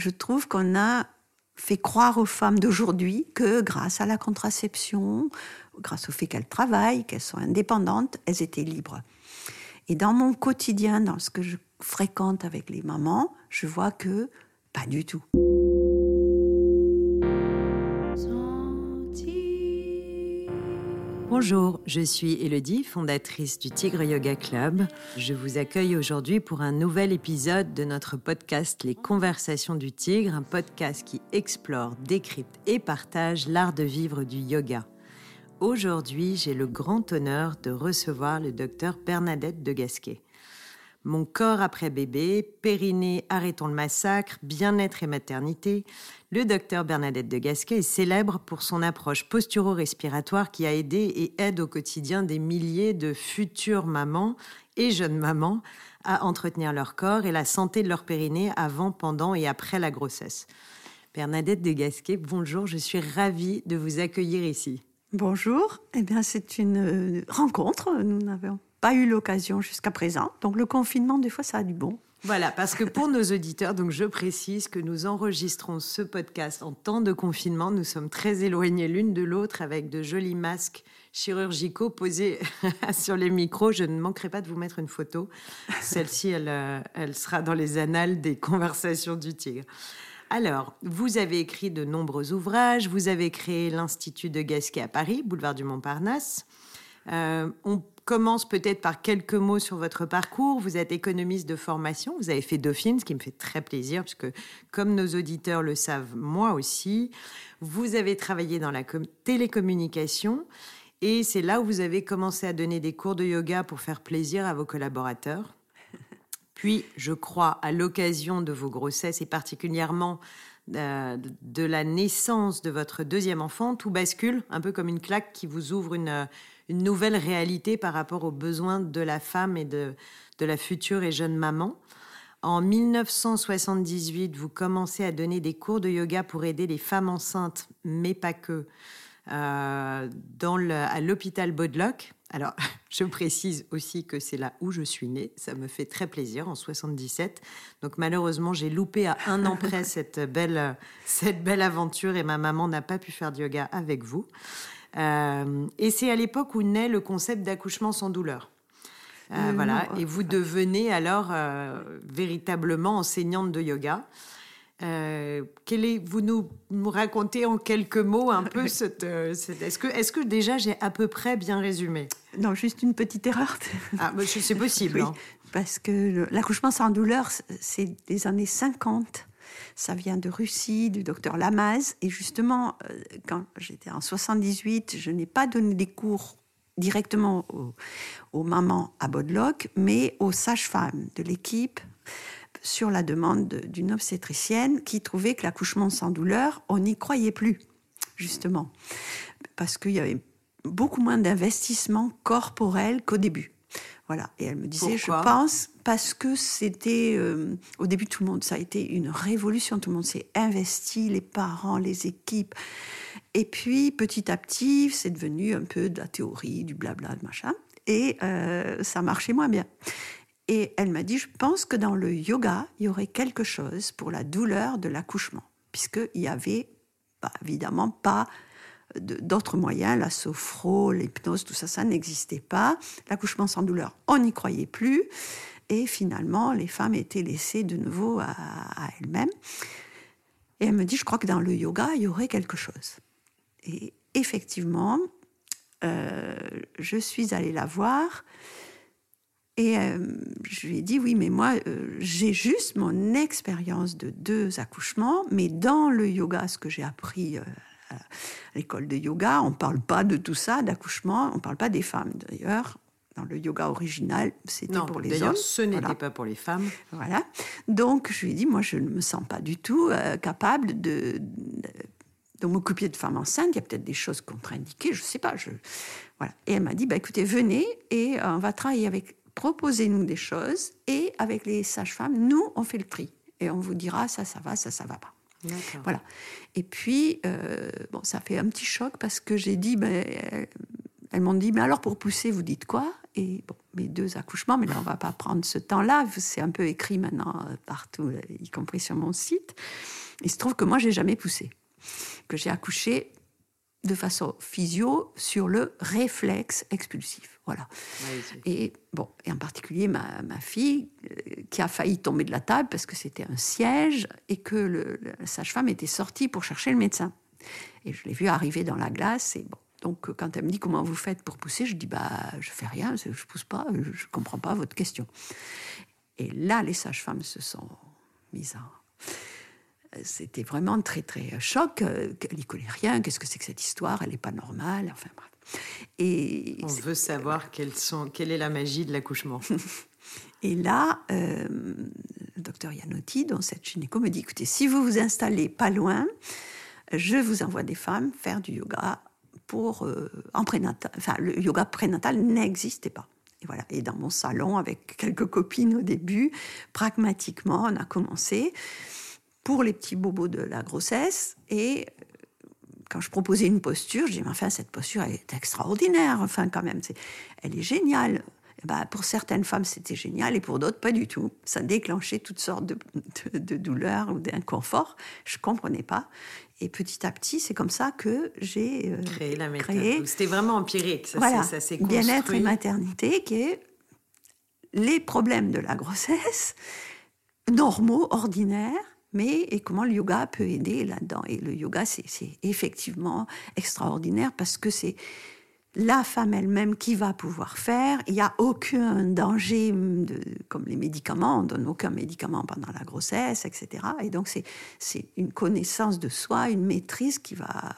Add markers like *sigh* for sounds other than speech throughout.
je trouve qu'on a fait croire aux femmes d'aujourd'hui que grâce à la contraception, grâce au fait qu'elles travaillent, qu'elles sont indépendantes, elles étaient libres. Et dans mon quotidien, dans ce que je fréquente avec les mamans, je vois que pas du tout. Bonjour, je suis Elodie, fondatrice du Tigre Yoga Club. Je vous accueille aujourd'hui pour un nouvel épisode de notre podcast Les Conversations du Tigre, un podcast qui explore, décrypte et partage l'art de vivre du yoga. Aujourd'hui, j'ai le grand honneur de recevoir le docteur Bernadette de Gasquet. Mon corps après bébé, Périnée, arrêtons le massacre, bien-être et maternité, le docteur Bernadette de Gasquet est célèbre pour son approche posturo-respiratoire qui a aidé et aide au quotidien des milliers de futures mamans et jeunes mamans à entretenir leur corps et la santé de leur périnée avant, pendant et après la grossesse. Bernadette de Gasquet, bonjour, je suis ravie de vous accueillir ici. Bonjour, eh bien c'est une euh, rencontre, nous n'avons pas eu l'occasion jusqu'à présent. Donc le confinement, des fois, ça a du bon. Voilà, parce que pour nos auditeurs, donc je précise que nous enregistrons ce podcast en temps de confinement. Nous sommes très éloignés l'une de l'autre avec de jolis masques chirurgicaux posés *laughs* sur les micros. Je ne manquerai pas de vous mettre une photo. Celle-ci, elle, euh, elle sera dans les annales des conversations du tigre. Alors, vous avez écrit de nombreux ouvrages, vous avez créé l'Institut de Gasquet à Paris, boulevard du Montparnasse. Euh, on commence peut-être par quelques mots sur votre parcours. Vous êtes économiste de formation, vous avez fait Dauphine, ce qui me fait très plaisir, puisque comme nos auditeurs le savent, moi aussi, vous avez travaillé dans la télécommunication. Et c'est là où vous avez commencé à donner des cours de yoga pour faire plaisir à vos collaborateurs. *laughs* Puis, je crois, à l'occasion de vos grossesses et particulièrement euh, de la naissance de votre deuxième enfant, tout bascule, un peu comme une claque qui vous ouvre une, une nouvelle réalité par rapport aux besoins de la femme et de, de la future et jeune maman. En 1978, vous commencez à donner des cours de yoga pour aider les femmes enceintes, mais pas que, euh, dans à l'hôpital Bodlock. Alors, *laughs* je précise aussi que c'est là où je suis née. Ça me fait très plaisir en 77. Donc, malheureusement, j'ai loupé à un an près *laughs* cette belle, cette belle aventure et ma maman n'a pas pu faire de yoga avec vous. Euh, et c'est à l'époque où naît le concept d'accouchement sans douleur. Euh, voilà. Et vous devenez alors euh, véritablement enseignante de yoga. Euh, est, vous nous, nous, racontez en quelques mots un peu cette, est-ce que, est-ce que déjà j'ai à peu près bien résumé? Non, juste une petite erreur. Ah, c'est possible. *laughs* Hein. Parce que l'accouchement sans douleur, c'est des années 50. Ça vient de Russie, du docteur Lamaze. Et justement, euh, quand j'étais en 78, je n'ai pas donné des cours directement aux, mamans à Bodlock, mais aux sages-femmes de l'équipe sur la demande d'une obstétricienne qui trouvait que l'accouchement sans douleur, on n'y croyait plus, justement, parce qu'il y avait beaucoup moins d'investissement corporel qu'au début. Voilà. Et elle me disait, je pense, parce que c'était, euh, au début, tout le monde, ça a été une révolution. Tout le monde s'est investi, les parents, les équipes. Et puis, petit à petit, c'est devenu un peu de la théorie, du blabla, de machin. Et euh, ça marchait moins bien. Et elle m'a dit, je pense que dans le yoga, il y aurait quelque chose pour la douleur de l'accouchement, puisqu'il y avait, bah, évidemment, pas d'autres moyens, la sophro, l'hypnose, tout ça, ça n'existait pas. L'accouchement sans douleur, on n'y croyait plus. Et finalement, les femmes étaient laissées de nouveau à, elles-mêmes. Et elle me dit, je crois que dans le yoga, il y aurait quelque chose. Et effectivement, euh, je suis allée la voir. Et euh, je lui ai dit, oui, mais moi, euh, j'ai juste mon expérience de deux accouchements, mais dans le yoga, ce que j'ai appris à l'école de yoga, on ne parle pas de tout ça, d'accouchement, on ne parle pas des femmes. D'ailleurs, dans le yoga original, c'était pour les hommes. D'ailleurs, ce n'était pas pour les femmes. Voilà. Donc, je lui ai dit, moi, je ne me sens pas du tout euh, capable de, de, m'occuper de femmes enceintes. Il y a peut-être des choses contre-indiquées, je ne sais pas. Je... Voilà. Et elle m'a dit, bah, écoutez, venez et euh, on va travailler avec, proposez-nous des choses et avec les sages-femmes, nous, on fait le tri. Et on vous dira, ça, ça va, ça, ça va pas. Voilà. Et puis, euh, bon, ça fait un petit choc parce que j'ai dit, ben, elles m'ont dit, mais alors pour pousser, vous dites quoi? Et bon, mes deux accouchements, mais là on va pas prendre ce temps-là, c'est un peu écrit maintenant euh, partout, euh, y compris sur mon site. Il se trouve que moi j'ai jamais poussé, que j'ai accouché de façon physio sur le réflexe expulsif. Voilà. et bon, et en particulier ma, ma fille euh, qui a failli tomber de la table parce que c'était un siège et que le, la sage-femme était sortie pour chercher le médecin. Et je l'ai vu arriver dans la glace et bon. Donc quand elle me dit comment vous faites pour pousser, je dis bah je fais rien, je pousse pas, je comprends pas votre question. Et là les sages-femmes se sont mises à c'était vraiment très très choc. Euh, qu'elle n'y connaît rien. Qu'est-ce que c'est que cette histoire Elle n'est pas normale. Enfin bref. Et on veut savoir sont, quelle est la magie de l'accouchement. *laughs* Et là, euh, le docteur Yanotti, dans cette gynéco, me dit écoutez, si vous vous installez pas loin, je vous envoie des femmes faire du yoga euh, en prénatal. Enfin, le yoga prénatal n'existait pas. Et voilà. Et dans mon salon, avec quelques copines au début, pragmatiquement, on a commencé pour les petits bobos de la grossesse. Et euh, quand je proposais une posture, je dis, enfin, cette posture est extraordinaire, enfin, quand même, c'est, elle est géniale. Et ben, pour certaines femmes, c'était génial, et pour d'autres, pas du tout. Ça déclenchait toutes sortes de, de, douleurs ou d'inconfort. Je comprenais pas. Et petit à petit, c'est comme ça que j'ai euh, créé la méthode. C'était vraiment empirique. Ça, voilà, s'est Bien-être et maternité, qui est les problèmes de la grossesse, normaux, ordinaires, mais et comment le yoga peut aider là-dedans. Et le yoga, c'est effectivement extraordinaire parce que c'est la femme elle-même qui va pouvoir faire. Il n'y a aucun danger, de, comme les médicaments, on donne aucun médicament pendant la grossesse, etc. Et donc c'est une connaissance de soi, une maîtrise qui va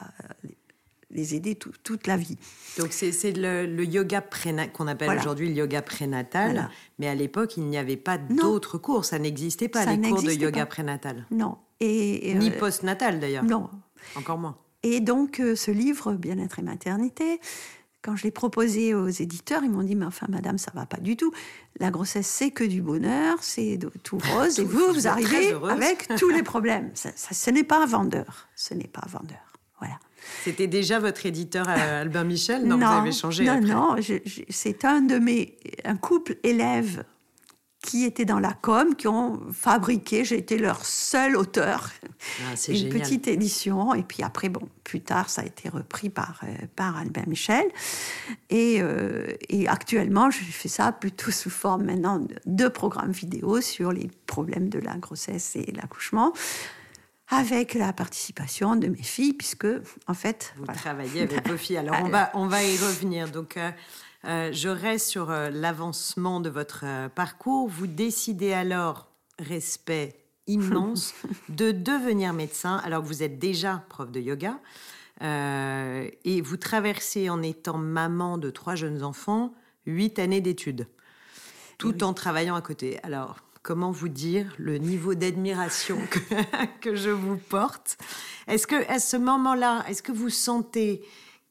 les aider toute la vie. Donc c'est le, yoga qu'on appelle aujourd'hui le yoga prénatal, mais à l'époque il n'y avait pas d'autres cours, ça n'existait pas les cours de yoga prénatal. Non. Et, Ni euh, postnatal d'ailleurs. Non. Encore moins. Et donc euh, ce livre Bien-être et maternité, quand je l'ai proposé aux éditeurs, ils m'ont dit mais enfin madame ça va pas du tout. La grossesse c'est que du bonheur, c'est tout *laughs* rose et vous vous, arrivez avec *laughs* tous les problèmes. Ça, ce n'est pas un vendeur, ce n'est pas un vendeur. Voilà. C'était déjà votre éditeur euh, *laughs* Albin Michel? Non, vous avez changé Non, non, c'est un de mes... un couple élève qui était dans la com, qui ont fabriqué, j'ai été leur seul auteur, ah, une petite édition. Et puis après, bon, plus tard, ça a été repris par, euh, par Albin Michel. Et, euh, et actuellement, je fais ça plutôt sous forme maintenant de programmes vidéo sur les problèmes de la grossesse et l'accouchement avec la participation de mes filles, puisque en fait... Vous travaillez avec vos filles. Alors on va, on va y revenir. Donc euh, euh, je reste sur euh, l'avancement de votre parcours. Vous décidez alors, respect immense, *laughs* de devenir médecin alors que vous êtes déjà prof de yoga. et vous traversez en étant maman de trois jeunes enfants huit années d'études, tout en travaillant à côté. Alors, comment vous dire le niveau d'admiration que, *laughs* je vous porte? Est-ce que à ce moment-là, est-ce que vous sentez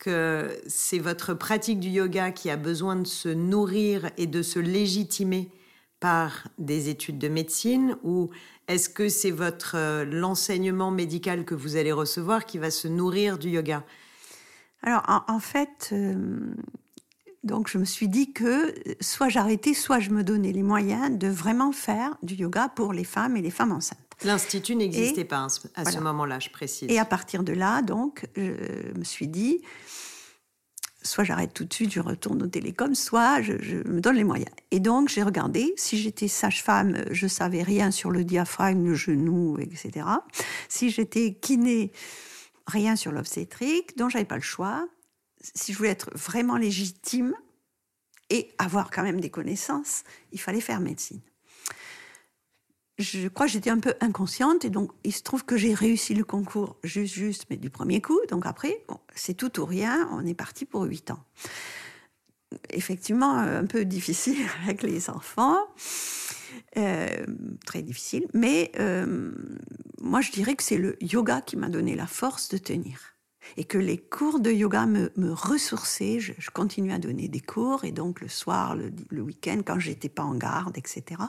que c'est votre pratique du yoga qui a besoin de se nourrir et de se légitimer par des études de médecine ou est-ce que c'est votre euh, l'enseignement médical que vous allez recevoir qui va se nourrir du yoga? Alors en, fait, euh, donc je me suis dit que soit j'arrêtais, soit je me donnais les moyens de vraiment faire du yoga pour les femmes et les femmes enceintes. L'institut n'existait pas à ce moment-là, je précise. Et à partir de là, donc, je me suis dit, soit j'arrête tout de suite, je retourne au télécom, soit je, je me donne les moyens. Et donc j'ai regardé, si j'étais sage-femme, je savais rien sur le diaphragme, le genou, etc. Si j'étais kiné, rien sur l'obstétrique, donc j'avais pas le choix si je voulais être vraiment légitime et avoir quand même des connaissances, il fallait faire médecine. Je crois que j'étais un peu inconsciente et donc il se trouve que j'ai réussi le concours juste, juste, mais du premier coup. Donc après, c'est tout ou rien, on est parti pour huit ans. Effectivement, un peu difficile *laughs* avec les enfants, euh, très difficile, mais euh, moi je dirais que c'est le yoga qui m'a donné la force de tenir et que les cours de yoga me, ressourçaient. Je, je continue à donner des cours et donc le soir, le, week-end, quand j'étais pas en garde, etc.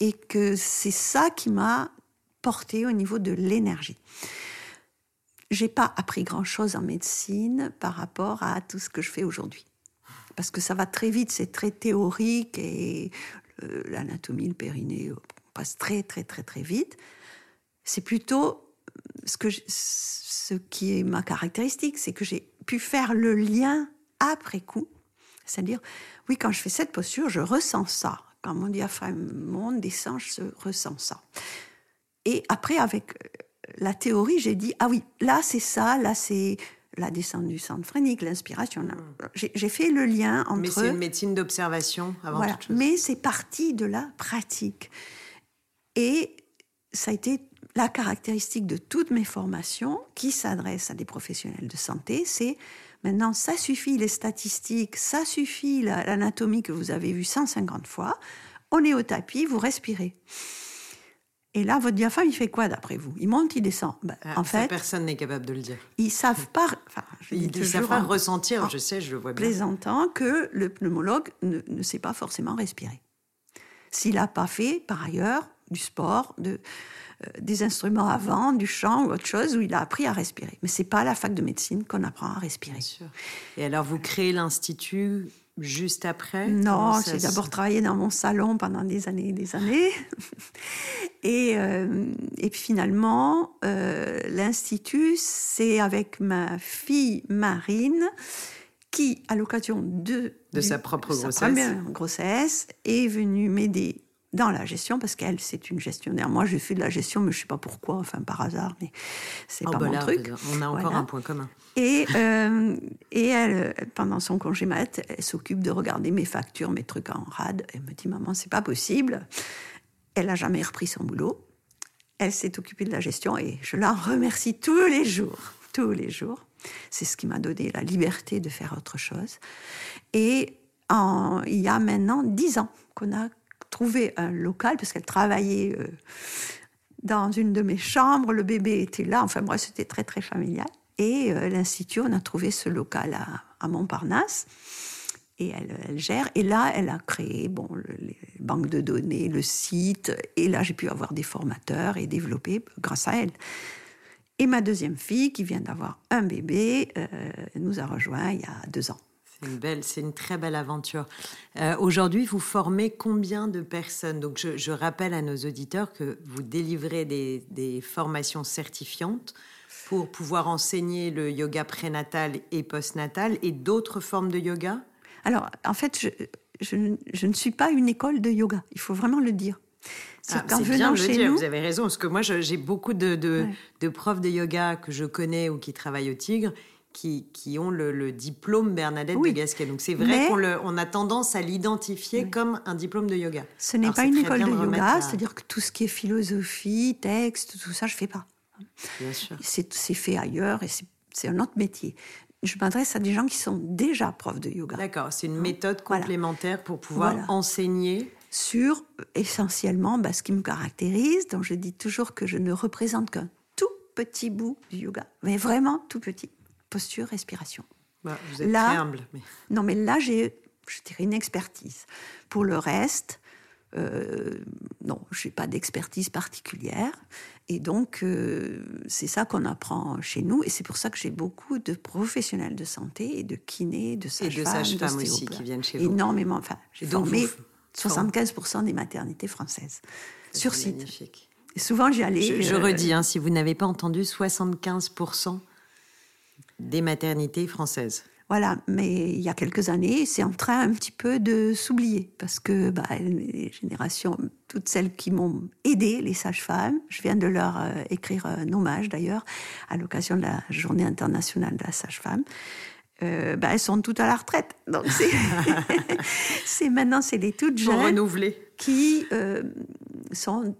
Et que c'est ça qui m'a porté au niveau de l'énergie. J'ai pas appris grand-chose en médecine par rapport à tout ce que je fais aujourd'hui. parce que ça va très vite, c'est très théorique et euh, l'anatomie, le périnée passe très très très très vite. C'est plutôt ce, que ce qui est ma caractéristique, c'est que j'ai pu faire le lien après coup. C'est-à-dire, oui, quand je fais cette posture, je ressens ça. Quand mon diaphragme monte, descend, je ressens ça. Et après, avec euh, la théorie, j'ai dit, ah oui, là c'est ça, là c'est la descente du centre phrénique, l'inspiration. J'ai fait le lien entre... Mais c'est une médecine d'observation avant toute chose. Mais c'est parti de la pratique. Et ça a été la caractéristique de toutes mes formations qui s'adressent à des professionnels de santé, c'est maintenant ça suffit les statistiques, ça suffit l'anatomie que vous avez vue 150 fois, on est au tapis, vous respirez. Et là, votre diaphragme, il fait quoi d'après vous? Il monte, il descend. Ben, en fait, personne n'est capable de le dire. Ils savent pas. ils ne savent pas ressentir. je sais, je le vois bien. Plaisantant que le pneumologue ne, ne sait pas forcément respirer. S'il n'a pas fait, par ailleurs, du sport, de, des instruments avant, du chant ou autre chose, où il a appris à respirer. Mais c'est pas à la fac de médecine qu'on apprend à respirer. Et alors, vous créez l'institut juste après? Non, j'ai d'abord travaillé dans mon salon pendant des années et des années. *laughs* et, euh, et puis finalement, euh, l'Institut, c'est avec ma fille Marine qui, à l'occasion de, de sa propre grossesse. grossesse, est venue m'aider dans la gestion, parce qu'elle, c'est une gestionnaire. Moi, j'ai fait de la gestion, mais je ne sais pas pourquoi, enfin par hasard, mais c'est oh, pas bah mon truc. On a encore un point commun. Et, euh, et elle, pendant son congé mat, elle s'occupe de regarder mes factures, mes trucs en rade. Elle me dit, maman, c'est pas possible. Elle n'a jamais repris son boulot. Elle s'est occupée de la gestion et je la remercie tous les jours, tous les jours. C'est ce qui m'a donné la liberté de faire autre chose. Et en, il y a maintenant dix ans qu'on a trouvé un local parce qu'elle travaillait euh, dans une de mes chambres, le bébé était là, enfin moi c'était très très familial. Et euh, l'Institut, on a trouvé ce local à, Montparnasse et elle, gère. Et là, elle a créé bon, les banques de données, le site. Et là, j'ai pu avoir des formateurs et développer grâce à elle. Et ma deuxième fille, qui vient d'avoir un bébé, euh, nous a rejoint il y a deux ans. C'est une belle, c'est une très belle aventure. Euh, aujourd'hui, vous formez combien de personnes? Donc, je, rappelle à nos auditeurs que vous délivrez des, formations certifiantes pour pouvoir enseigner le yoga prénatal et postnatal et d'autres formes de yoga? Alors, en fait, je, ne suis pas une école de yoga. Il faut vraiment le dire. C'est ah, bien de le dire, vous avez raison, parce que moi j'ai beaucoup de, de, profs de yoga que je connais ou qui travaillent au Tigre qui, ont le, diplôme Bernadette de Gasquet. Donc c'est vrai qu'on on a tendance à l'identifier comme un diplôme de yoga. Ce n'est pas une école de yoga, c'est-à-dire que tout ce qui est philosophie, texte, tout ça, je ne fais pas. Bien sûr. C'est fait ailleurs et c'est un autre métier. Je m'adresse à des gens qui sont déjà profs de yoga. D'accord, c'est une hein? méthode complémentaire pour pouvoir enseigner sur essentiellement bah, ce qui me caractérise. Donc je dis toujours que je ne représente qu'un tout petit bout du yoga, mais vraiment tout petit posture, respiration. Bah, vous êtes là, très humble. Non, mais là, j'ai, je dirais, une expertise. Pour le reste, euh, non, je n'ai pas d'expertise particulière. Et donc, euh, c'est ça qu'on apprend chez nous. Et c'est pour ça que j'ai beaucoup de professionnels de santé et de kinés, de sages-femmes. Et de sages-femmes aussi qui viennent chez vous. Énormément. Enfin, j'ai formé 75% des maternités françaises sur site. Magnifique. Et souvent, j'y allais. Je, euh, redis, hein, si vous n'avez pas entendu, 75% des maternités françaises. Voilà, mais il y a quelques années, c'est en train un petit peu de s'oublier parce que bah, les générations, toutes celles qui m'ont aidé, les sages-femmes, je viens de leur euh, écrire un hommage d'ailleurs à l'occasion de la Journée internationale de la sage-femme. Euh, bah, elles sont toutes à la retraite. Donc c'est *laughs* *laughs* maintenant c'est les toutes jeunes qui euh, sont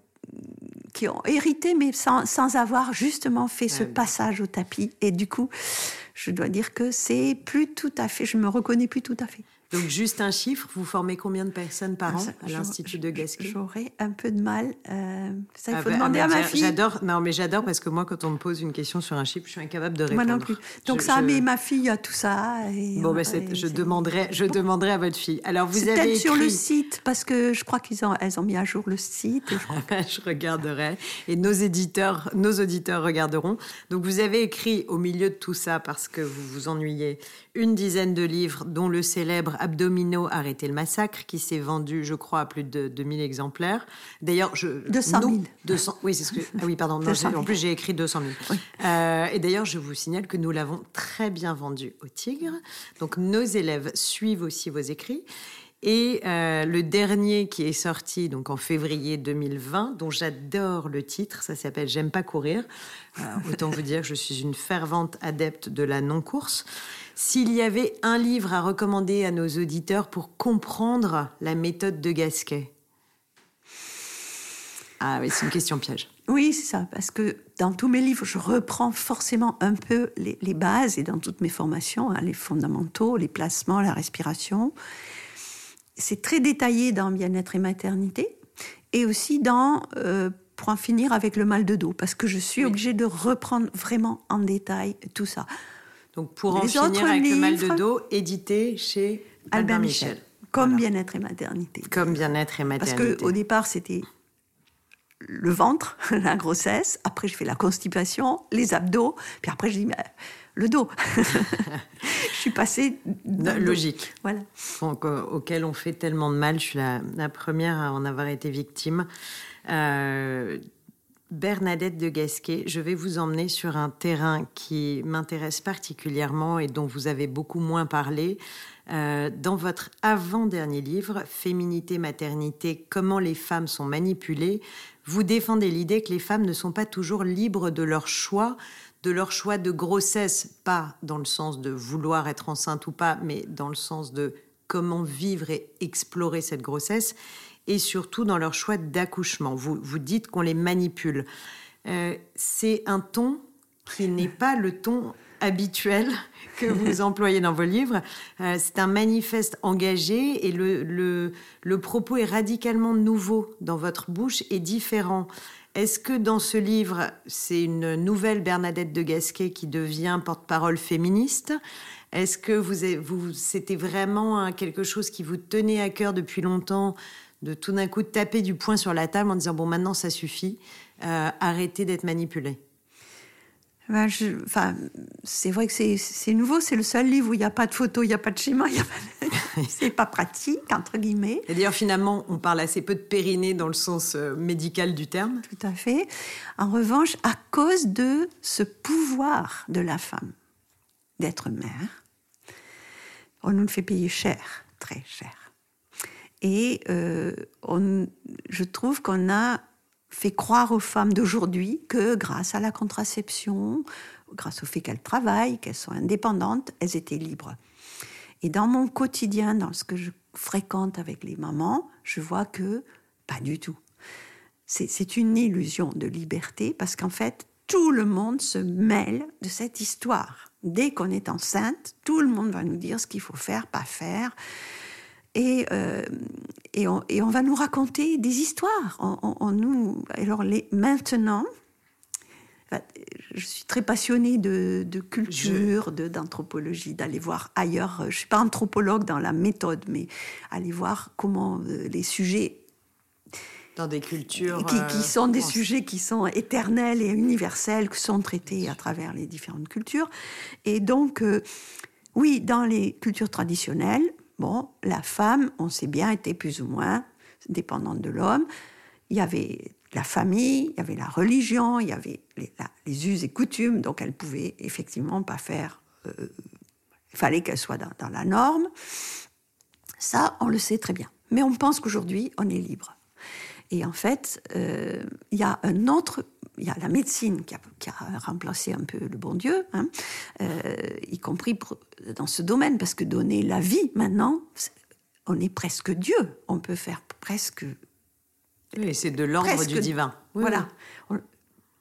qui ont hérité, mais sans, sans avoir justement fait ce passage au tapis. Et du coup, je dois dire que c'est plus tout à fait, je me reconnais plus tout à fait. Donc juste un chiffre, vous formez combien de personnes par ah, an à l'Institut de Gasquet? J'aurais un peu de mal. Euh, ça, il ah faut bah, demander ah à ma fille. J'adore, non mais j'adore parce que moi, quand on me pose une question sur un chiffre, je suis incapable de répondre. Moi non plus. Donc ça, mais ma fille a tout ça. bon, ben, je demanderai, je demanderai à votre fille. Alors vous avez peut-être sur le site parce que je crois qu'ils ont, elles ont mis à jour le site. Je, *laughs* je regarderai et nos éditeurs, nos auditeurs regarderont. Donc vous avez écrit au milieu de tout ça parce que vous vous ennuyez une dizaine de livres, dont le célèbre Abdominaux, arrêter le massacre, qui s'est vendu, je crois, à plus de 2000 exemplaires. D'ailleurs, je... 200 000. 200, oui, c'est ce que... Ah oui, pardon. en plus, j'ai écrit 200 000. Euh, et d'ailleurs, je vous signale que nous l'avons très bien vendu au Tigre. Donc, nos élèves suivent aussi vos écrits. Et euh, le dernier qui est sorti donc en février 2020, dont j'adore le titre, ça s'appelle J'aime pas courir. Euh, autant vous dire que je suis une fervente adepte de la non-course. S'il y avait un livre à recommander à nos auditeurs pour comprendre la méthode de Gasquet? Ah oui, c'est une question piège. Oui, c'est ça, parce que dans tous mes livres, je reprends forcément un peu les, bases et dans toutes mes formations, hein, les fondamentaux, les placements, la respiration c'est très détaillé dans Bien-être et maternité, et aussi dans euh, Pour en finir avec le mal de dos, parce que je suis obligée de reprendre vraiment en détail tout ça. Donc Pour en finir avec le mal de dos, édité chez Albert, Michel. Comme Bien-être et maternité. Comme Bien-être et maternité. Parce qu'au départ, c'était le ventre, *laughs* la grossesse. Après, je fais la constipation, les abdos. Puis après, je dis, le dos. *laughs* je suis passée. Logique. Voilà. Euh, auquel on fait tellement de mal. Je suis la, première à en avoir été victime. Euh, Bernadette de Gasquet, je vais vous emmener sur un terrain qui m'intéresse particulièrement et dont vous avez beaucoup moins parlé. Euh, dans votre avant-dernier livre, Féminité, maternité, comment les femmes sont manipulées, vous défendez l'idée que les femmes ne sont pas toujours libres de leur choix de leur choix de grossesse, pas dans le sens de vouloir être enceinte ou pas, mais dans le sens de comment vivre et explorer cette grossesse, et surtout dans leur choix d'accouchement. Vous, vous dites qu'on les manipule. Euh, c'est un ton qui n'est pas le ton habituel que vous *laughs* employez dans vos livres. Euh, c'est un manifeste engagé et le, le, le propos est radicalement nouveau dans votre bouche et différent. Est-ce que dans ce livre, c'est une nouvelle Bernadette de Gasquet qui devient porte-parole féministe? Est-ce que vous, c'était vraiment quelque chose qui vous tenait à cœur depuis longtemps de tout d'un coup taper du poing sur la table en disant bon maintenant ça suffit, euh, arrêtez d'être manipulé ben, enfin, c'est vrai que c'est nouveau, c'est le seul livre où il n'y a pas de photo, il n'y a pas de schéma, *laughs* c'est pas pratique, entre guillemets. Et d'ailleurs, finalement, on parle assez peu de périnée dans le sens euh, médical du terme. Tout à fait. En revanche, à cause de ce pouvoir de la femme d'être mère, on nous le fait payer cher, très cher. Et euh, je trouve qu'on a fait croire aux femmes d'aujourd'hui que grâce à la contraception, grâce au fait qu'elles travaillent, qu'elles sont indépendantes, elles étaient libres. Et dans mon quotidien, dans ce que je fréquente avec les mamans, je vois que pas du tout. C'est une illusion de liberté parce qu'en fait, tout le monde se mêle de cette histoire. Dès qu'on est enceinte, tout le monde va nous dire ce qu'il faut faire, pas faire. Et, euh, et, on, et, on, va nous raconter des histoires. On, nous, alors les, maintenant, je suis très passionnée de, de culture, d'anthropologie, d'aller voir ailleurs. Je ne suis pas anthropologue dans la méthode, mais aller voir comment euh, les sujets dans des cultures qui, qui euh, sont des sujets qui sont éternels et universels, qui sont traités à travers les différentes cultures. Et donc, oui, dans les cultures traditionnelles, Bon, la femme, on sait bien, était plus ou moins dépendante de l'homme. Il y avait la famille, il y avait la religion, il y avait les, us et coutumes, donc elle pouvait effectivement pas faire. Euh, il fallait qu'elle soit dans, la norme. Ça, on le sait très bien. Mais on pense qu'aujourd'hui, on est libre. Et en fait, euh, il y a un autre, il y a la médecine qui a, remplacé un peu le bon Dieu, hein, euh, y compris dans ce domaine, parce que donner la vie maintenant, on est presque Dieu. On peut faire presque. Oui, c'est de l'ordre du divin. voilà.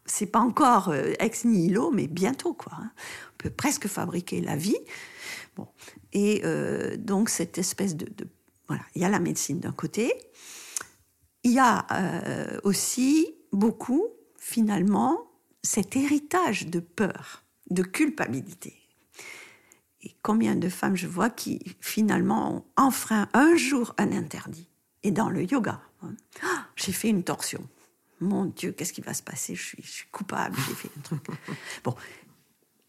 C'est pas encore euh, ex nihilo, mais bientôt, quoi. Hein. On peut presque fabriquer la vie. Bon. Et donc, cette espèce de, de. Voilà. Il y a la médecine d'un côté, il y a euh, aussi beaucoup, finalement, cet héritage de peur, de culpabilité. Et combien de femmes je vois qui, finalement, ont enfreint un jour un interdit. Et dans le yoga, hein. ah, j'ai fait une torsion. Mon Dieu, qu'est-ce qui va se passer? Je suis, je suis coupable, j'ai fait un truc. *laughs* Bon,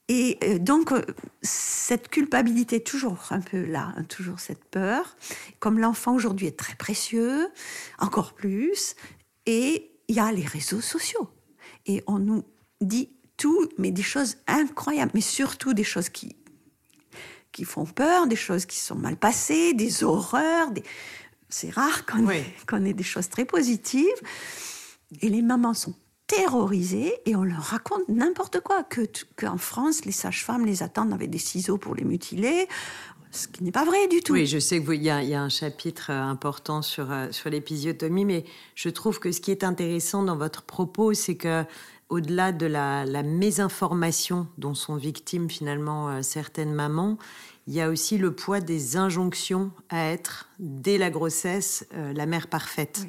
Et euh, donc, euh, cette culpabilité toujours un peu là, hein, toujours cette peur. Comme l'enfant aujourd'hui est très précieux, encore plus, et il y a les réseaux sociaux. Et on nous dit tout, mais des choses incroyables, mais surtout des choses qui, qui font peur, des choses qui sont mal passées, des horreurs. Des... C'est rare qu'on ait, ait des choses très positives. Et les mamans sont terrorisées et on leur raconte n'importe quoi. Que qu'en France, les sages-femmes les attendent avec des ciseaux pour les mutiler. Ce qui n'est pas vrai du tout. Oui, je sais qu'il y, y, a un chapitre euh, important sur, euh, sur l'épisiotomie, mais je trouve que ce qui est intéressant dans votre propos, c'est que au-delà de la, la, mésinformation dont sont victimes finalement euh, certaines mamans, il y a aussi le poids des injonctions à être, dès la grossesse, la mère parfaite.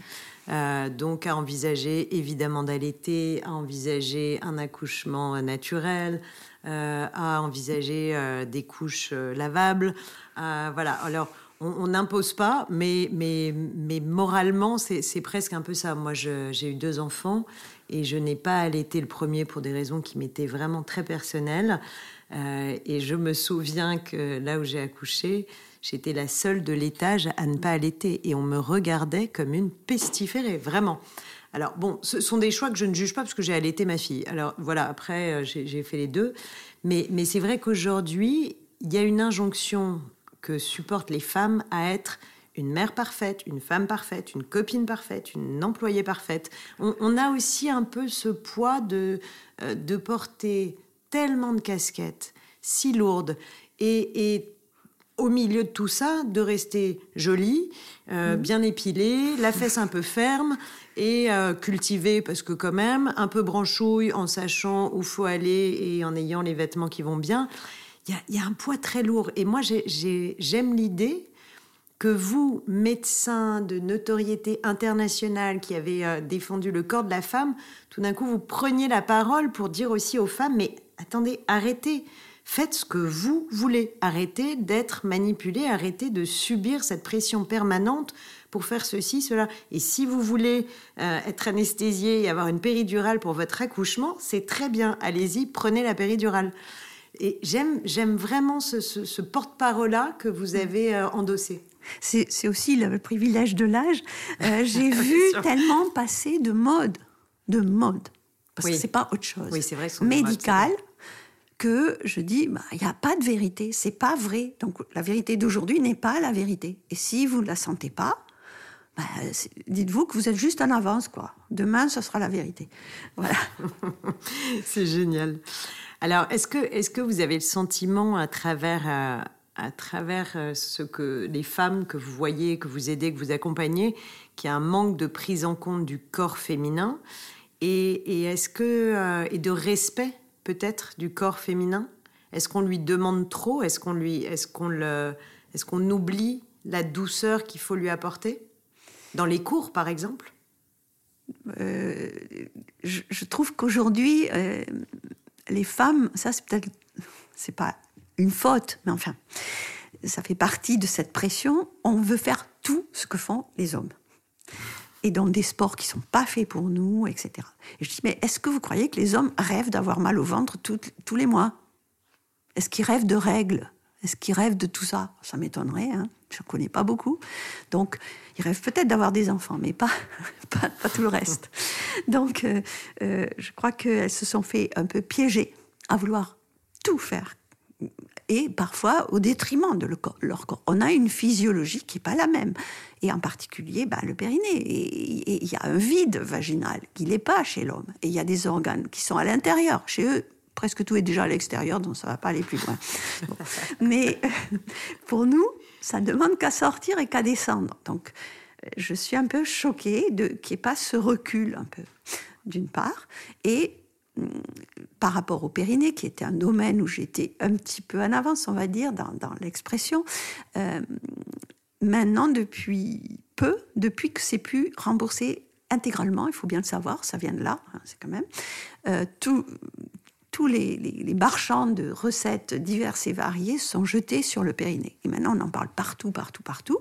Euh, donc à envisager évidemment d'allaiter, à envisager un accouchement naturel, à envisager euh, des couches lavables. voilà. Alors on n'impose pas, mais, mais, mais moralement, c'est presque un peu ça. Moi, j'ai eu deux enfants et je n'ai pas allaité le premier pour des raisons qui m'étaient vraiment très personnelles. et je me souviens que là où j'ai accouché, J'étais la seule de l'étage à ne pas allaiter et on me regardait comme une pestiférée, vraiment. Alors bon, ce sont des choix que je ne juge pas parce que j'ai allaité ma fille. Alors voilà, après euh, j'ai fait les deux. Mais, mais c'est vrai qu'aujourd'hui, il y a une injonction que supportent les femmes à être une mère parfaite, une femme parfaite, une copine parfaite, une employée parfaite. On, a aussi un peu ce poids de, euh, de porter tellement de casquettes, si lourdes, et, et au milieu de tout ça, de rester jolie, euh, mm. bien épilée, la fesse un peu ferme et euh, parce que quand même un peu branchouille en sachant où faut aller et en ayant les vêtements qui vont bien. Il y, a, un poids très lourd. Et moi, j'aime l'idée que vous, médecin de notoriété internationale qui avez euh, défendu le corps de la femme, tout d'un coup, vous preniez la parole pour dire aussi aux femmes, mais attendez, arrêtez. Faites ce que vous voulez. Arrêtez d'être manipulé, arrêtez de subir cette pression permanente pour faire ceci, cela. Et si vous voulez euh, être anesthésié et avoir une péridurale pour votre accouchement, c'est très bien. Allez-y, prenez la péridurale. Et j'aime, j'aime vraiment ce, porte-parole-là que vous avez euh, endossé. C'est, aussi le privilège de l'âge. Euh, *laughs* j'ai vu tellement passer de mode, de mode, parce que c'est pas autre chose. Oui, c'est vrai. Médical, que je dis, bah, il n'y a pas de vérité, c'est pas vrai. Donc la vérité d'aujourd'hui n'est pas la vérité. Et si vous ne la sentez pas, bah, dites-vous que vous êtes juste en avance, quoi. Demain, ce sera la vérité. Voilà. *laughs* c'est génial. Alors, est-ce que, est que vous avez le sentiment à travers, euh, travers euh, ce que les femmes que vous voyez, que vous aidez, que vous accompagnez, qu'il y a un manque de prise en compte du corps féminin et, est-ce que euh, et de respect peut-être du corps féminin? Est-ce qu'on lui demande trop? Est-ce qu'on lui, est-ce qu'on le, est-ce qu'on oublie la douceur qu'il faut lui apporter? Dans les cours, par exemple euh, je, trouve qu'aujourd'hui, euh, les femmes, ça c'est peut-être, c'est pas une faute, mais enfin, ça fait partie de cette pression. On veut faire tout ce que font les hommes et dans des sports qui sont pas faits pour nous, etc. Et je dis, mais est-ce que vous croyez que les hommes rêvent d'avoir mal au ventre tous les mois? Est-ce qu'ils rêvent de règles? Est-ce qu'ils rêvent de tout ça? Ça m'étonnerait, hein je ne connais pas beaucoup. Donc, ils rêvent peut-être d'avoir des enfants, mais *laughs* pas, tout le reste. Donc, euh, euh, je crois qu'elles se sont fait un peu piéger à vouloir tout faire et parfois au détriment de leur corps. On a une physiologie qui n'est pas la même, et en particulier bah, le périnée. Et il y a un vide vaginal qui n'est pas chez l'homme, et il y a des organes qui sont à l'intérieur. Chez eux, presque tout est déjà à l'extérieur, donc ça ne va pas aller plus loin. Mais *laughs* pour nous, ça demande qu'à sortir et qu'à descendre. Donc je suis un peu choquée de qu'il n'y ait pas ce recul un peu, d'une part, et par rapport au périnée, qui était un domaine où j'étais un petit peu en avance, on va dire, dans, l'expression, euh, maintenant, depuis peu, depuis que c'est plus remboursé intégralement, il faut bien le savoir, ça vient de là, hein, c'est quand même, euh, tous les, les, marchands de recettes diverses et variées sont jetés sur le périnée. Et maintenant, on en parle partout, partout, partout.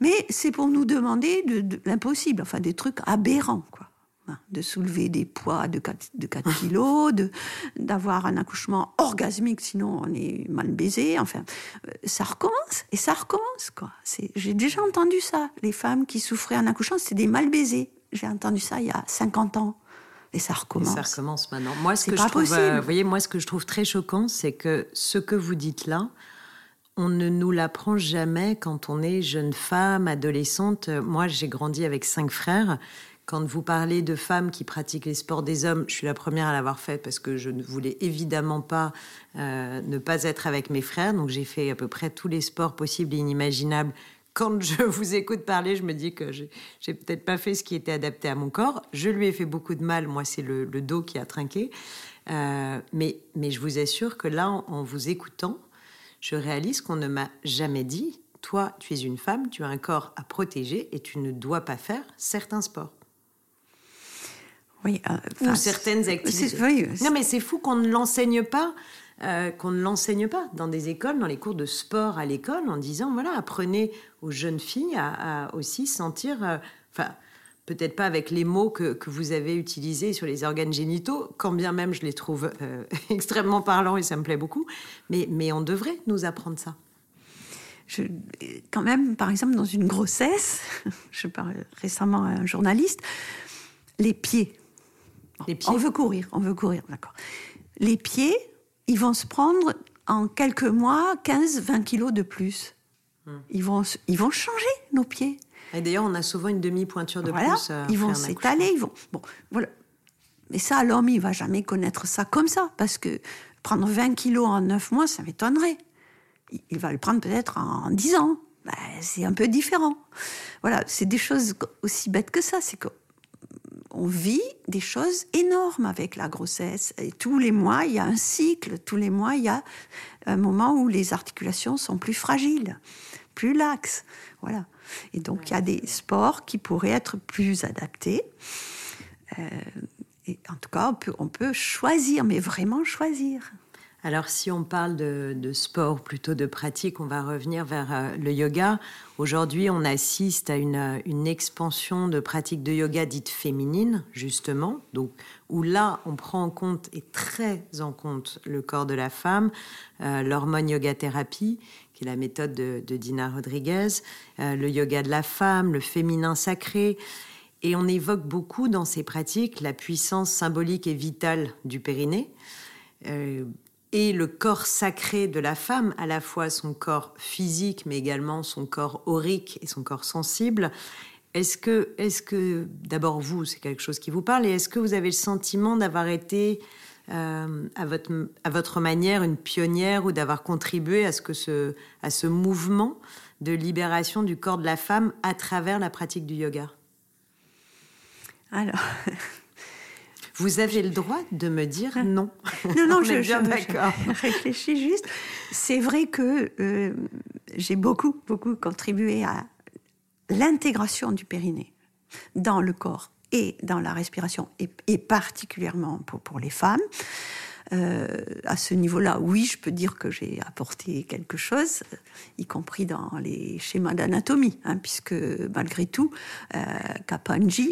Mais c'est pour nous demander de, l'impossible, enfin des trucs aberrants, quoi. hein, de soulever des poids de 4, de 4 kilos, de, d'avoir un accouchement orgasmique, sinon on est mal baisé. Enfin, euh, ça recommence et ça recommence. Quoi. J'ai déjà entendu ça. Les femmes qui souffraient un accouchement, c'est des mal baisés. J'ai entendu ça il y a 50 ans. Et ça recommence. ça recommence maintenant. Moi, ce que je trouve, euh, vous voyez, moi, ce que je trouve très choquant, c'est que ce que vous dites là, on ne nous l'apprend jamais quand on est jeune femme, adolescente. Moi, j'ai grandi avec cinq frères. Quand vous parlez de femmes qui pratiquent les sports des hommes, je suis la première à l'avoir fait parce que je ne voulais évidemment pas euh, ne pas être avec mes frères. Donc j'ai fait à peu près tous les sports possibles et inimaginables quand je *laughs* vous écoute parler, je me dis que j'ai peut-être pas fait ce qui était adapté à mon corps. Je lui ai fait beaucoup de mal. Moi, c'est le, dos qui a trinqué. Euh, mais, mais je vous assure que là, en, vous écoutant, je réalise qu'on ne m'a jamais dit toi, tu es une femme, tu as un corps à protéger et tu ne dois pas faire certains sports. Oui, euh, ou certaines activités. non, mais c'est fou qu'on ne l'enseigne pas. Euh, qu'on ne l'enseigne pas dans des écoles, dans les cours de sport à l'école, en disant voilà, apprenez aux jeunes filles à, aussi sentir, euh, enfin, peut-être pas avec les mots que, vous avez utilisés sur les organes génitaux, quand bien même je les trouve euh, *laughs* extrêmement parlants et ça me plaît beaucoup, mais, mais on devrait nous apprendre ça. Je, quand même, par exemple, dans une grossesse, *laughs* je parle récemment à un journaliste, les pieds. Les pieds. On veut courir, on veut courir, d'accord. Les pieds, ils vont se prendre en quelques mois 15-20 kilos de plus. Hmm. Ils, vont, ils vont changer nos pieds. Et d'ailleurs, on a souvent une demi-pointure de plus. Euh, ils vont s'étaler, ils vont. Bon, voilà. Mais ça, l'homme, il va jamais connaître ça comme ça, parce que prendre 20 kilos en 9 mois, ça m'étonnerait. Il va le prendre peut-être en 10 ans. Ben, c'est un peu différent. Voilà, c'est des choses aussi bêtes que ça. C'est que on vit des choses énormes avec la grossesse. Et tous les mois, il y a un cycle. Tous les mois, il y a un moment où les articulations sont plus fragiles, plus laxes. Voilà. Et donc, il y a des sports qui pourraient être plus adaptés. Euh, et en tout cas, on peut, on peut choisir, mais vraiment choisir. Alors si on parle de, sport, plutôt de pratique, on va revenir vers euh, le yoga. Aujourd'hui, on assiste à une, expansion de pratiques de yoga dites féminines, justement, donc où là, on prend en compte et très en compte le corps de la femme, euh, l'hormone yoga thérapie, qui est la méthode de, Dina Rodriguez, euh, le yoga de la femme, le féminin sacré. Et on évoque beaucoup dans ces pratiques la puissance symbolique et vitale du périnée et le corps sacré de la femme, à la fois son corps physique, mais également son corps aurique et son corps sensible. Est-ce que, est que d'abord vous, c'est quelque chose qui vous parle, et est-ce que vous avez le sentiment d'avoir été euh, à, votre, manière une pionnière ou d'avoir contribué à ce, que à ce mouvement de libération du corps de la femme à travers la pratique du yoga? Alors, *laughs* Vous avez le droit de me dire ah. non. Non, non, *laughs* je, je, *laughs* réfléchis juste. C'est vrai que euh, j'ai beaucoup, beaucoup contribué à l'intégration du périnée dans le corps et dans la respiration, et, et particulièrement pour, pour les femmes. Euh, à ce niveau-là, oui, je peux dire que j'ai apporté quelque chose, y compris dans les schémas d'anatomie, hein, puisque malgré tout, euh,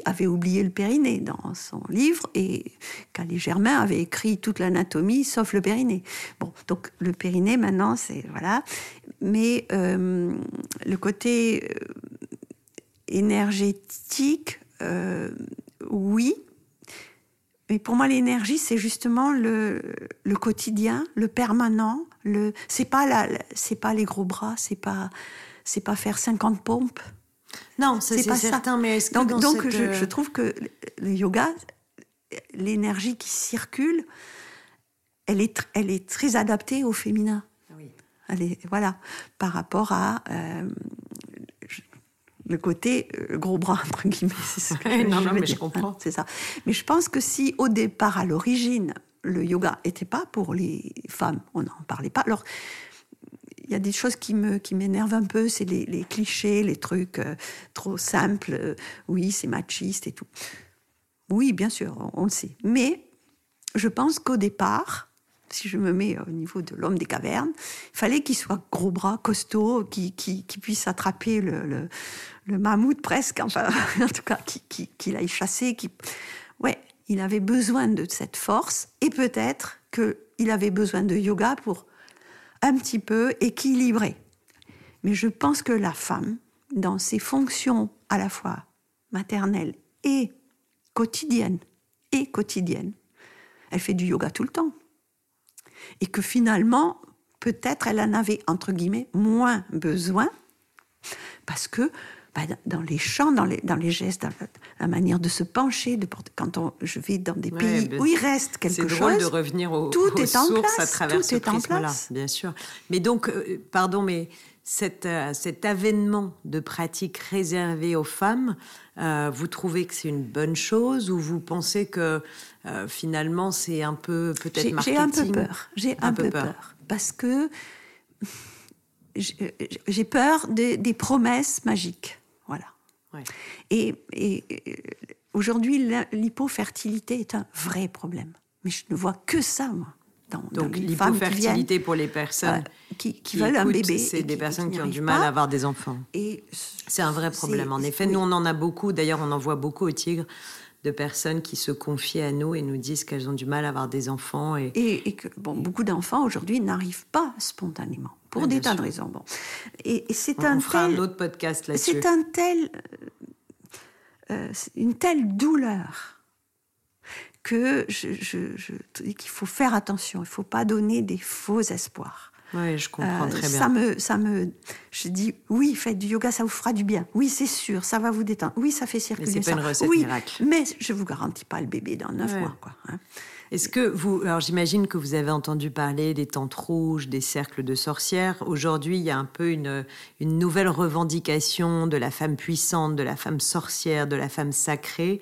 avait oublié le périnée dans son livre et Calais Germain avait écrit toute l'anatomie sauf le périnée. Bon, donc le périnée maintenant, c'est voilà, mais euh, le côté euh, énergétique, oui, mais pour moi, l'énergie, c'est justement le, le, quotidien, le permanent. Le, c'est pas la, c'est pas les gros bras, c'est pas, c'est pas faire 50 pompes. Non, c'est pas certain. Ça. Mais est-ce que donc, donc je, je, trouve que le yoga, l'énergie qui circule, elle est, elle est très adaptée au féminin. Oui. Elle est, voilà, par rapport à euh, le côté euh, gros bras, *laughs* entre guillemets. C'est ce que non, non, mais je comprends. C'est ça. Mais je pense que si au départ, à l'origine, le yoga n'était pas pour les femmes, on n'en parlait pas. Alors, il y a des choses qui me qui m'énervent un peu, c'est les, clichés, les trucs euh, trop simples. Euh, oui, c'est machiste et tout. Oui, bien sûr, on, on, le sait. Mais je pense qu'au départ, si je me mets au niveau de l'homme des cavernes, il fallait qu'il soit gros bras, costaud, qui, qui, puisse attraper le, le, mammouth presque, enfin, *laughs* en tout cas, qu'il qui, qui aille chasser. Qui... Ouais, il avait besoin de cette force, et peut-être qu'il avait besoin de yoga pour un petit peu équilibrer. Mais je pense que la femme, dans ses fonctions à la fois maternelles et quotidiennes, et quotidiennes, elle fait du yoga tout le temps et que finalement, peut-être elle en avait, entre guillemets, moins besoin, parce que dans les chants, dans les, dans les gestes, dans la, manière de se pencher, de porter, quand on, je vais dans des pays où il reste quelque chose. C'est drôle de revenir au, tout est en place, à travers tout est en place. bien sûr. Mais donc, euh, pardon, mais cet, euh, cet avènement de pratiques réservées aux femmes, euh, vous trouvez que c'est une bonne chose ou vous pensez que finalement c'est un peu peut-être marketing J'ai un peu peur. J'ai un, peu, peur. parce que j'ai peur des, promesses magiques. Voilà. Et, aujourd'hui, l'hypofertilité est un vrai problème. Mais je ne vois que ça, moi. Donc l'hypofertilité pour les personnes qui, veulent un bébé. C'est des personnes qui, ont du mal à avoir des enfants. Et c'est un vrai problème. En effet, nous on en a beaucoup. D'ailleurs, on en voit beaucoup au Tigre de personnes qui se confient à nous et nous disent qu'elles ont du mal à avoir des enfants. Et, et, que bon, beaucoup d'enfants aujourd'hui n'arrivent pas spontanément pour des tas de raisons. Bon. Et, c'est un on fera un autre podcast là-dessus. C'est un tel, euh, euh, une telle douleur que je, je, qu'il faut faire attention. Il ne faut pas donner des faux espoirs. Oui, je comprends euh, très bien. Ça me, ça me, je dis oui, faites du yoga, ça vous fera du bien. Oui, c'est sûr, ça va vous détendre. Oui, ça fait circuler mais ça. Pas une recette oui, miracle. mais je vous garantis pas le bébé dans neuf mois, quoi. Hein. Est-ce que vous, alors j'imagine que vous avez entendu parler des tentes rouges, des cercles de sorcières. Aujourd'hui, il y a un peu une, une nouvelle revendication de la femme puissante, de la femme sorcière, de la femme sacrée.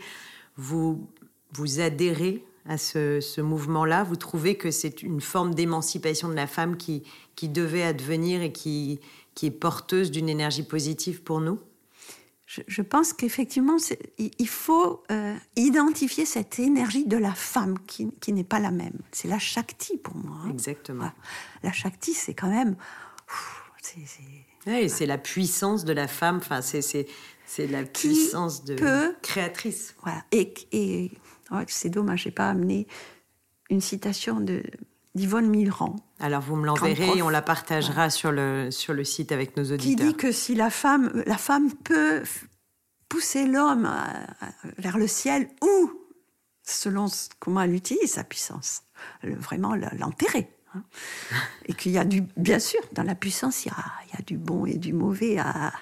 Vous vous adhérez à ce, mouvement-là Vous trouvez que c'est une forme d'émancipation de la femme qui, qui devait advenir et qui, qui est porteuse d'une énergie positive pour nous? Je, pense qu'effectivement, il faut euh, identifier cette énergie de la femme qui, qui n'est pas la même. C'est la Shakti pour moi. Hein. Exactement. La Shakti, c'est quand même. c'est la puissance de la femme. Enfin, c'est la puissance de créatrice. Voilà. Et, et c'est dommage, j'ai pas amené une citation de d'Yvonne Milran. Alors vous me l'enverrez et on la partagera sur, le, sur le site avec nos auditeurs. Qui dit que si la femme, la femme peut pousser l'homme vers le ciel ou, selon comment elle utilise sa puissance, vraiment l'enterrer. Hein. et qu'il y a du, bien sûr, dans la puissance, il y a, il y a du bon et du mauvais à,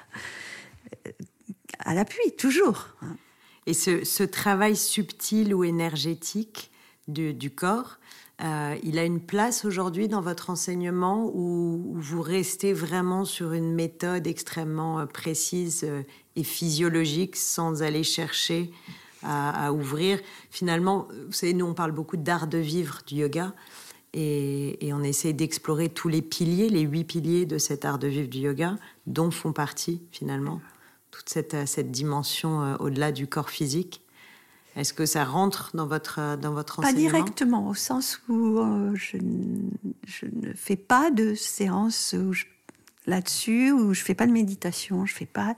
à l'appui, toujours. Hein. Et ce, travail subtil ou énergétique du, corps, euh, il a une place aujourd'hui dans votre enseignement où, vous restez vraiment sur une méthode extrêmement euh, précise euh, et physiologique sans aller chercher à, ouvrir? Finalement, vous savez, nous on parle beaucoup d'art de vivre du yoga et, et on essaie d'explorer tous les piliers, les huit piliers de cet art de vivre du yoga, dont font partie finalement toute cette, euh, cette dimension euh, au-delà du corps physique Est-ce que ça rentre dans votre, euh, dans votre enseignement? Pas directement, au sens où je, je, ne fais pas de séance là-dessus, où je fais pas de méditation, je fais pas,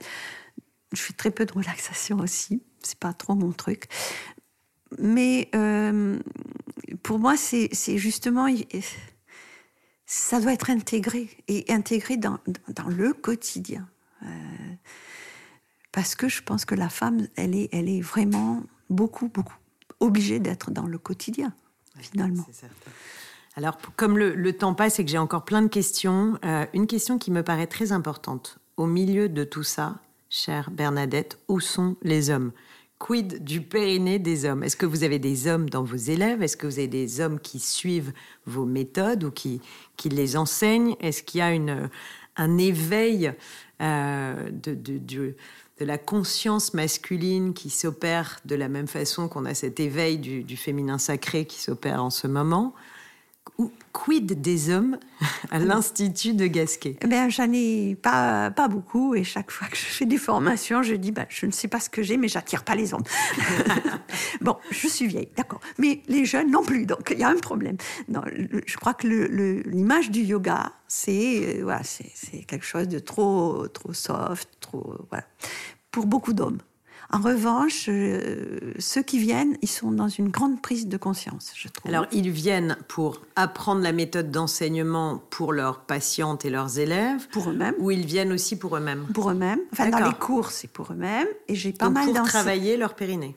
je fais très peu de relaxation aussi. C'est pas trop mon truc. Mais pour moi, c'est justement ça doit être intégré et intégré dans, dans le quotidien parce que je pense que la femme, elle est, elle est vraiment beaucoup, beaucoup obligée d'être dans le quotidien, finalement. Alors, comme le, temps passe et que j'ai encore plein de questions, euh, une question qui me paraît très importante. Au milieu de tout ça, chère Bernadette, où sont les hommes? Quid du périnée des hommes? Est-ce que vous avez des hommes dans vos élèves? Est-ce que vous avez des hommes qui suivent vos méthodes ou qui, qui les enseignent? Est-ce qu'il y a une, un éveil euh, de, de, de, de la conscience masculine qui s'opère de la même façon qu'on a cet éveil du, féminin sacré qui s'opère en ce moment. Ou quid des hommes *laughs* à l'Institut de Gasquet? Ben, J'en ai pas, pas beaucoup et chaque fois que je fais des formations, je dis ben, je ne sais pas ce que j'ai, mais j'attire pas les hommes. *laughs* bon, je suis vieille, d'accord. Mais les jeunes non plus, donc il y a un problème. Non, je crois que l'image du yoga, c'est euh, voilà, c'est quelque chose de trop, trop soft, trop. Voilà. Pour beaucoup d'hommes. En revanche, euh, ceux qui viennent, ils sont dans une grande prise de conscience, je trouve. Alors, ils viennent pour apprendre la méthode d'enseignement pour leurs patientes et leurs élèves Pour eux-mêmes. Ou ils viennent aussi pour eux-mêmes Pour eux-mêmes. Enfin, dans les cours, c'est pour eux-mêmes. Et j'ai pas mal pour travailler leur périnée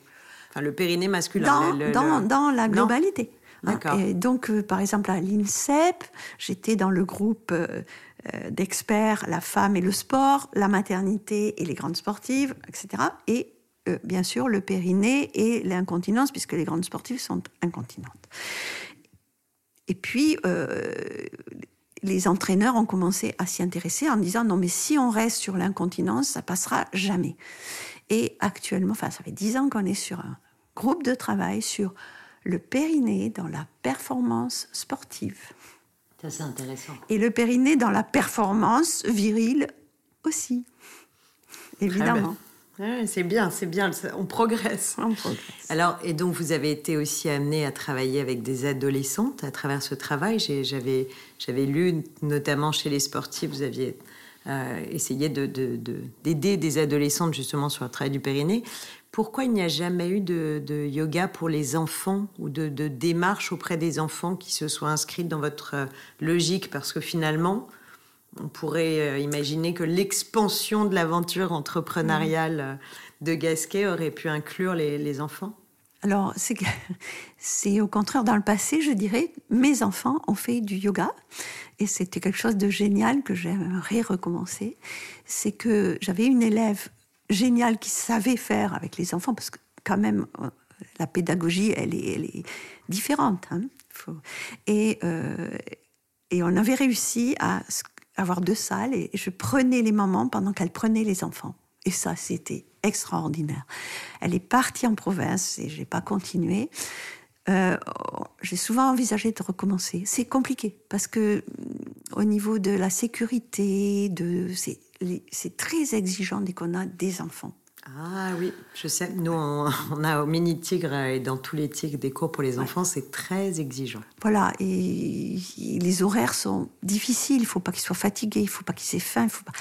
Enfin, le périnée masculin. Dans, dans, la globalité. Hein. D'accord. Et donc, euh, par exemple, à l'INSEP, j'étais dans le groupe euh, d'experts La femme et le sport, la maternité et les grandes sportives, etc. Et euh, bien sûr, le périnée et l'incontinence, puisque les grandes sportives sont incontinentes. Et puis, euh, les entraîneurs ont commencé à s'y intéresser en disant non, mais si on reste sur l'incontinence, ça passera jamais. Et actuellement, enfin, ça fait dix ans qu'on est sur un groupe de travail sur le périnée dans la performance sportive. Ça, c'est intéressant. Et le périnée dans la performance virile aussi, évidemment c'est bien, c'est bien, on progresse. on progresse. Alors, et donc vous avez été aussi amené à travailler avec des adolescentes à travers ce travail. J'avais, j'avais lu notamment chez les sportifs, vous aviez euh, essayé de, d'aider des adolescentes justement sur le travail du périnée. Pourquoi il n'y a jamais eu de, yoga pour les enfants ou de, de démarche auprès des enfants qui se soient inscrites dans votre euh, logique? Parce que finalement, on pourrait euh, imaginer que l'expansion de l'aventure entrepreneuriale euh, de Gasquet aurait pu inclure les, enfants? Alors, *laughs* c'est au contraire, dans le passé, je dirais, mes enfants ont fait du yoga et c'était quelque chose de génial que j'aimerais recommencer. C'est que j'avais une élève géniale qui savait faire avec les enfants parce que, quand même, euh, la pédagogie, elle est, elle est différente. Hein. Et, et on avait réussi à avoir deux salles et je prenais les mamans pendant qu'elles prenaient les enfants. Et ça, c'était extraordinaire. Elle est partie en province et j'ai pas continué. Euh, j'ai souvent envisagé de recommencer. C'est compliqué parce que mm, au niveau de la sécurité, de c'est très exigeant dès qu'on a des enfants. Ah oui, je sais. Nous, *laughs* on, a au mini tigre et dans tous les tigres des cours pour les enfants, c'est très exigeant. Voilà, et, les horaires sont difficiles. Il ne faut pas qu'ils soient fatigués, il ne faut pas qu'ils aient faim. Il faut pas...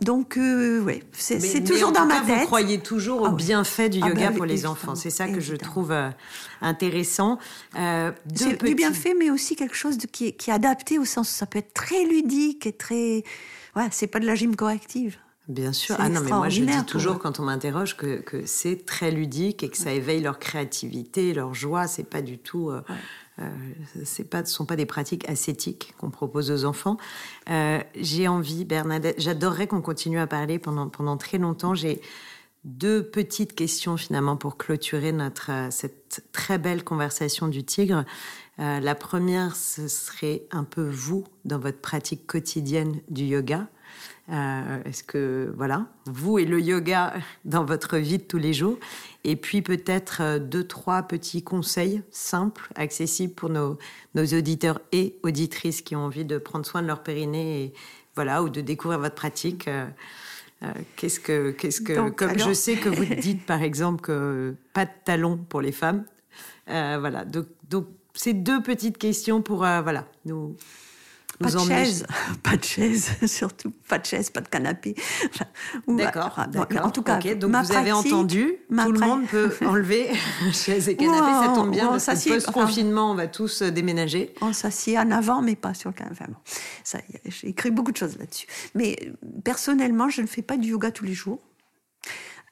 Donc, euh, oui, c'est toujours dans ma tête. Vous croyez toujours au ah bienfait du ah yoga ben pour les enfants. C'est ça que je trouve euh, intéressant. Euh, du bienfait, mais aussi quelque chose de, qui, est, qui, est, adapté au sens où ça peut être très ludique et très. Ouais, c'est pas de la gym corrective. Bien sûr. Ah non, mais moi je dis toujours quand on m'interroge que, que c'est très ludique et que ça éveille leur créativité, leur joie. C'est pas du tout. Euh, euh, c'est pas, ce sont pas des pratiques ascétiques qu'on propose aux enfants. Euh, j'ai envie, Bernadette, j'adorerais qu'on continue à parler pendant, pendant très longtemps. J'ai deux petites questions finalement pour clôturer notre, cette très belle conversation du tigre. la première, ce serait un peu vous dans votre pratique quotidienne du yoga. Euh, est-ce que, voilà, vous et le yoga *laughs* dans votre vie de tous les jours Et puis peut-être euh, deux, trois petits conseils simples, accessibles pour nos, nos, auditeurs et auditrices qui ont envie de prendre soin de leur périnée et, voilà, ou de découvrir votre pratique. Euh, qu'est-ce que, qu'est-ce que, comme je sais que vous *laughs* dites par exemple que pas de talons pour les femmes, voilà. Donc, donc, ces deux petites questions pour, voilà, nous *laughs* pas de chaise, pas de chaise, surtout pas de chaise, pas de canapé. D'accord, En tout cas, donc vous avez entendu, tout le monde peut *laughs* enlever *laughs* chaise et canapé, ça tombe bien parce que post-confinement, on va tous euh, déménager. On s'assied en avant, mais pas sur le canapé. ça, j'ai écrit beaucoup de choses là-dessus. Mais personnellement, je ne fais pas du yoga tous les jours,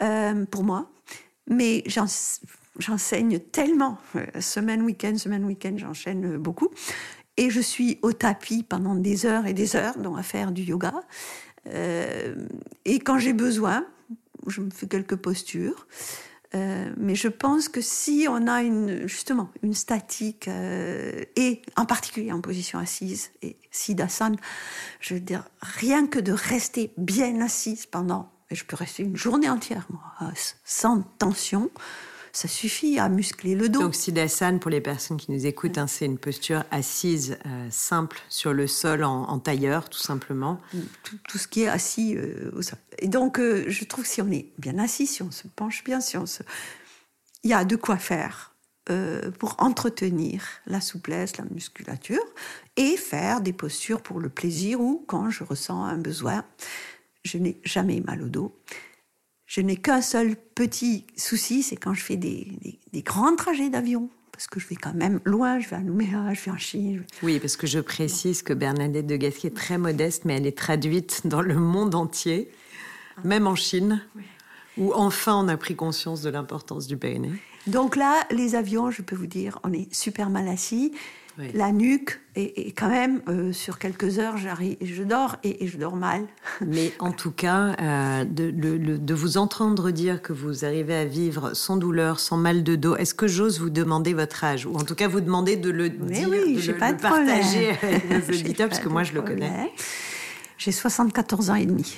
euh, pour moi. Mais j'enseigne tellement, euh, semaine, week-end, semaine, week-end, j'enchaîne beaucoup. Et je suis au tapis pendant des heures et des heures, donc à faire du yoga. Euh, et quand j'ai besoin, je me fais quelques postures. Euh, mais je pense que si on a une, justement une statique, euh, et en particulier en position assise, et Siddhasana, je veux dire, rien que de rester bien assise pendant, et je peux rester une journée entière, sans tension, ça suffit à muscler le dos. Donc Siddhasana, pour les personnes qui nous écoutent, hein, c'est une posture assise euh, simple sur le sol en, tailleur, tout simplement. Tout, ce qui est assis euh, au sol. Et donc, euh, je trouve que si on est bien assis, si on se penche bien, si on se... il y a de quoi faire. pour entretenir la souplesse, la musculature, et faire des postures pour le plaisir ou quand je ressens un besoin. Je n'ai jamais mal au dos. Je n'ai qu'un seul petit souci, c'est quand je fais des, grands trajets d'avion. Parce que je vais quand même loin, je vais à Nouméa, je vais en Chine. Oui, parce que je précise que Bernadette de Gasquet est très modeste, mais elle est traduite dans le monde entier, même en Chine, où enfin on a pris conscience de l'importance du périnée. Donc là, les avions, je peux vous dire, on est super mal assis. La nuque, et, quand même, euh, sur quelques heures, je dors et, je dors mal. *laughs* Mais en tout cas, euh, de, vous entendre dire que vous arrivez à vivre sans douleur, sans mal de dos, est-ce que j'ose vous demander votre âge? Ou en tout cas, vous demander de le dire, oui, de pas partager avec *laughs* nos *laughs* auditeurs, parce que moi, je le connais. J'ai 74 ans et demi.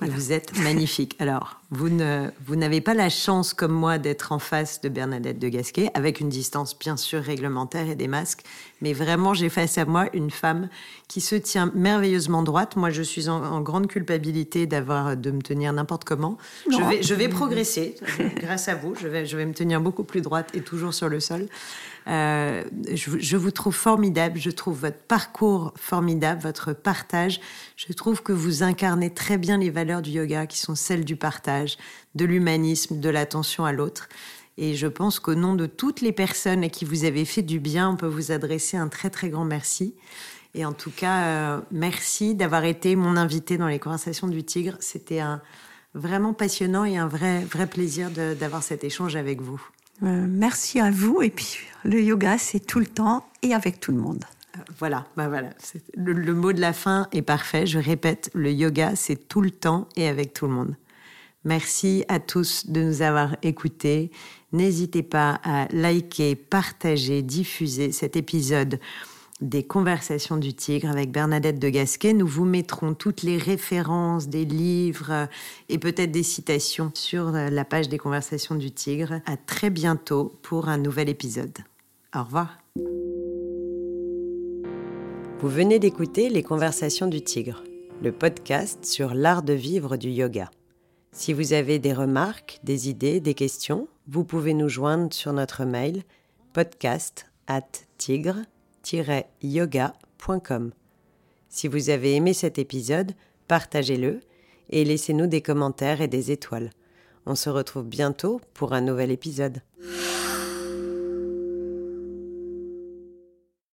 Vous êtes magnifique. Alors, vous ne, vous n'avez pas la chance, comme moi, d'être en face de Bernadette de Gasquet, avec une distance bien sûr réglementaire et des masques. Mais vraiment, j'ai face à moi une femme qui se tient merveilleusement droite. Moi, je suis en, grande culpabilité d'avoir de me tenir n'importe comment. Je vais, je vais progresser grâce à vous. Je vais, je vais me tenir beaucoup plus droite et toujours sur le sol. Euh, je, vous trouve formidable, je trouve votre parcours formidable, votre partage. Je trouve que vous incarnez très bien les valeurs du yoga qui sont celles du partage, de l'humanisme, de l'attention à l'autre. Et je pense qu'au nom de toutes les personnes à qui vous avez fait du bien, on peut vous adresser un très très grand merci. Et en tout cas, euh, merci d'avoir été mon invité dans les conversations du Tigre. C'était un vraiment passionnant et un vrai vrai plaisir d'avoir cet échange avec vous. Euh, merci à vous. Et puis, le yoga, c'est tout le temps et avec tout le monde. Euh, voilà, bah voilà. Le, le, mot de la fin est parfait. Je répète, le yoga, c'est tout le temps et avec tout le monde. Merci à tous de nous avoir écoutés. N'hésitez pas à liker, partager, diffuser cet épisode des Conversations du Tigre avec Bernadette de Gasquet. Nous vous mettrons toutes les références des livres et peut-être des citations sur la page des Conversations du Tigre. À très bientôt pour un nouvel épisode. Au revoir. Vous venez d'écouter Les Conversations du Tigre, le podcast sur l'art de vivre du yoga. Si vous avez des remarques, des idées, des questions, vous pouvez nous joindre sur notre mail podcast at tigre Si vous avez aimé cet épisode, partagez-le et laissez-nous des commentaires et des étoiles. On se retrouve bientôt pour un nouvel épisode.